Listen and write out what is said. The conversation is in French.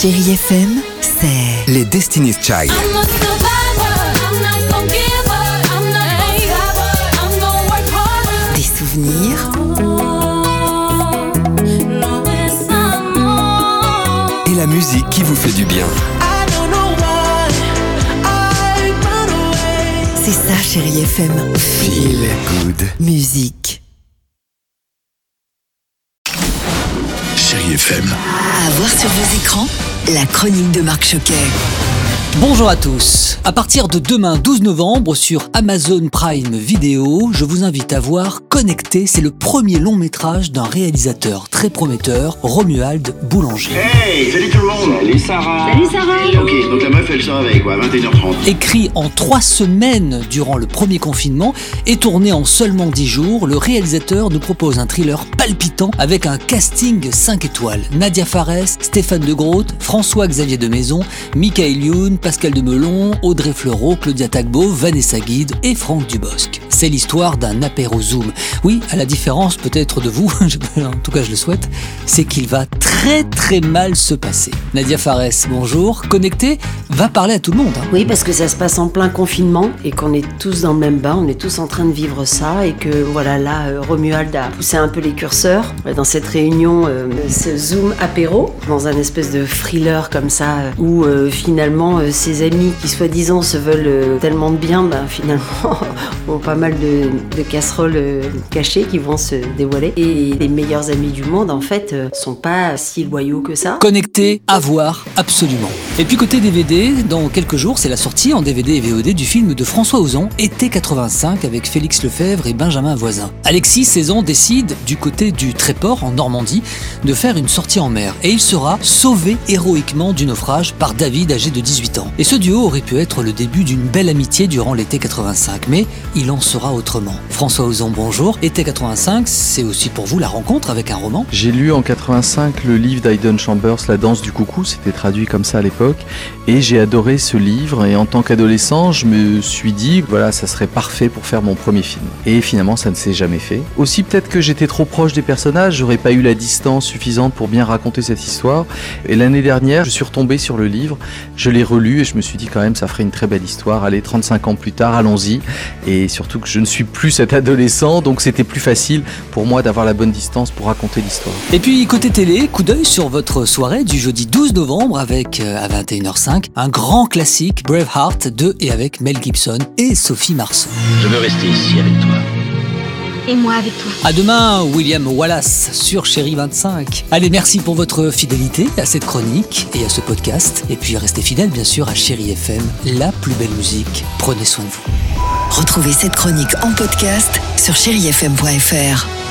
Chérie FM, c'est Les Destiny's Child. Des souvenirs. Et la musique qui vous fait du bien. C'est ça, Chérie FM. Feel good. Musique. Chérie FM. À voir sur vos écrans, la chronique de Marc Choquet. Bonjour à tous. À partir de demain 12 novembre sur Amazon Prime Video, je vous invite à voir Connecté. C'est le premier long métrage d'un réalisateur très prometteur, Romuald Boulanger. Hey, salut tout le monde Salut Sarah Salut Sarah donc la meuf elle se réveille quoi, 21h30. Écrit en trois semaines durant le premier confinement et tourné en seulement 10 jours, le réalisateur nous propose un thriller palpitant avec un casting 5 étoiles. Nadia Fares, Stéphane de Groot, François-Xavier de Maison, Michael Youn, Pascal de Melon, Audrey Fleurot, Claudia Tagbo, Vanessa Guide et Franck Dubosc. C'est l'histoire d'un apéro Zoom. Oui, à la différence peut-être de vous, en tout cas je le souhaite, c'est qu'il va très très mal se passer. Nadia Fares, bonjour. Connecté va parler à tout le monde. hein. Oui, parce que ça se passe en plein confinement et qu'on est tous dans le même bain, on est tous en train de vivre ça et que voilà, là, euh, Romuald a poussé un peu les curseurs euh, dans cette réunion, euh, ce Zoom apéro, dans un espèce de thriller comme ça, où finalement ses amis qui soi-disant se veulent tellement de bien, ben, finalement ont pas mal de, casseroles euh, cachées qui vont se dévoiler. Et les meilleurs amis du monde, en fait, euh, sont pas si loyaux que ça. Connecté, à voir, absolument. Et puis côté DVD, dans quelques jours, c'est la sortie en DVD et VOD du film de François Ozon, Été 85, avec Félix Lefebvre et Benjamin Voisin. Alexis Saison décide, du côté du Tréport, en Normandie, de faire une sortie en mer. Et il sera sauvé héroïquement du naufrage par David, âgé de 18 ans. Et ce duo aurait pu être le début d'une belle amitié durant l'été 85, mais il en autrement. François Ozon, bonjour. Été 85, c'est aussi pour vous la rencontre avec un roman. J'ai lu en 85 le livre d'Aiden Chambers, La danse du coucou, c'était traduit comme ça à l'époque, et j'ai adoré ce livre, et en tant qu'adolescent, je me suis dit, voilà, ça serait parfait pour faire mon premier film. Et finalement, ça ne s'est jamais fait. Aussi, peut-être que j'étais trop proche des personnages, j'aurais pas eu la distance suffisante pour bien raconter cette histoire, et l'année dernière, je suis retombé sur le livre, je l'ai relu, et je me suis dit quand même, ça ferait une très belle histoire, allez, 35 ans plus tard, allons-y, et surtout je ne suis plus cet adolescent, donc c'était plus facile pour moi d'avoir la bonne distance pour raconter l'histoire. Et puis côté télé, coup d'œil sur votre soirée du jeudi 12 novembre avec euh, à 21h05 un grand classique Braveheart de et avec Mel Gibson et Sophie Marceau. Je veux rester ici avec toi. Et moi avec toi. À demain William Wallace sur Chéri 25. Allez, merci pour votre fidélité à cette chronique et à ce podcast et puis restez fidèles bien sûr à Chéri FM, la plus belle musique. Prenez soin de vous. Retrouvez cette chronique en podcast sur chérifm.fr.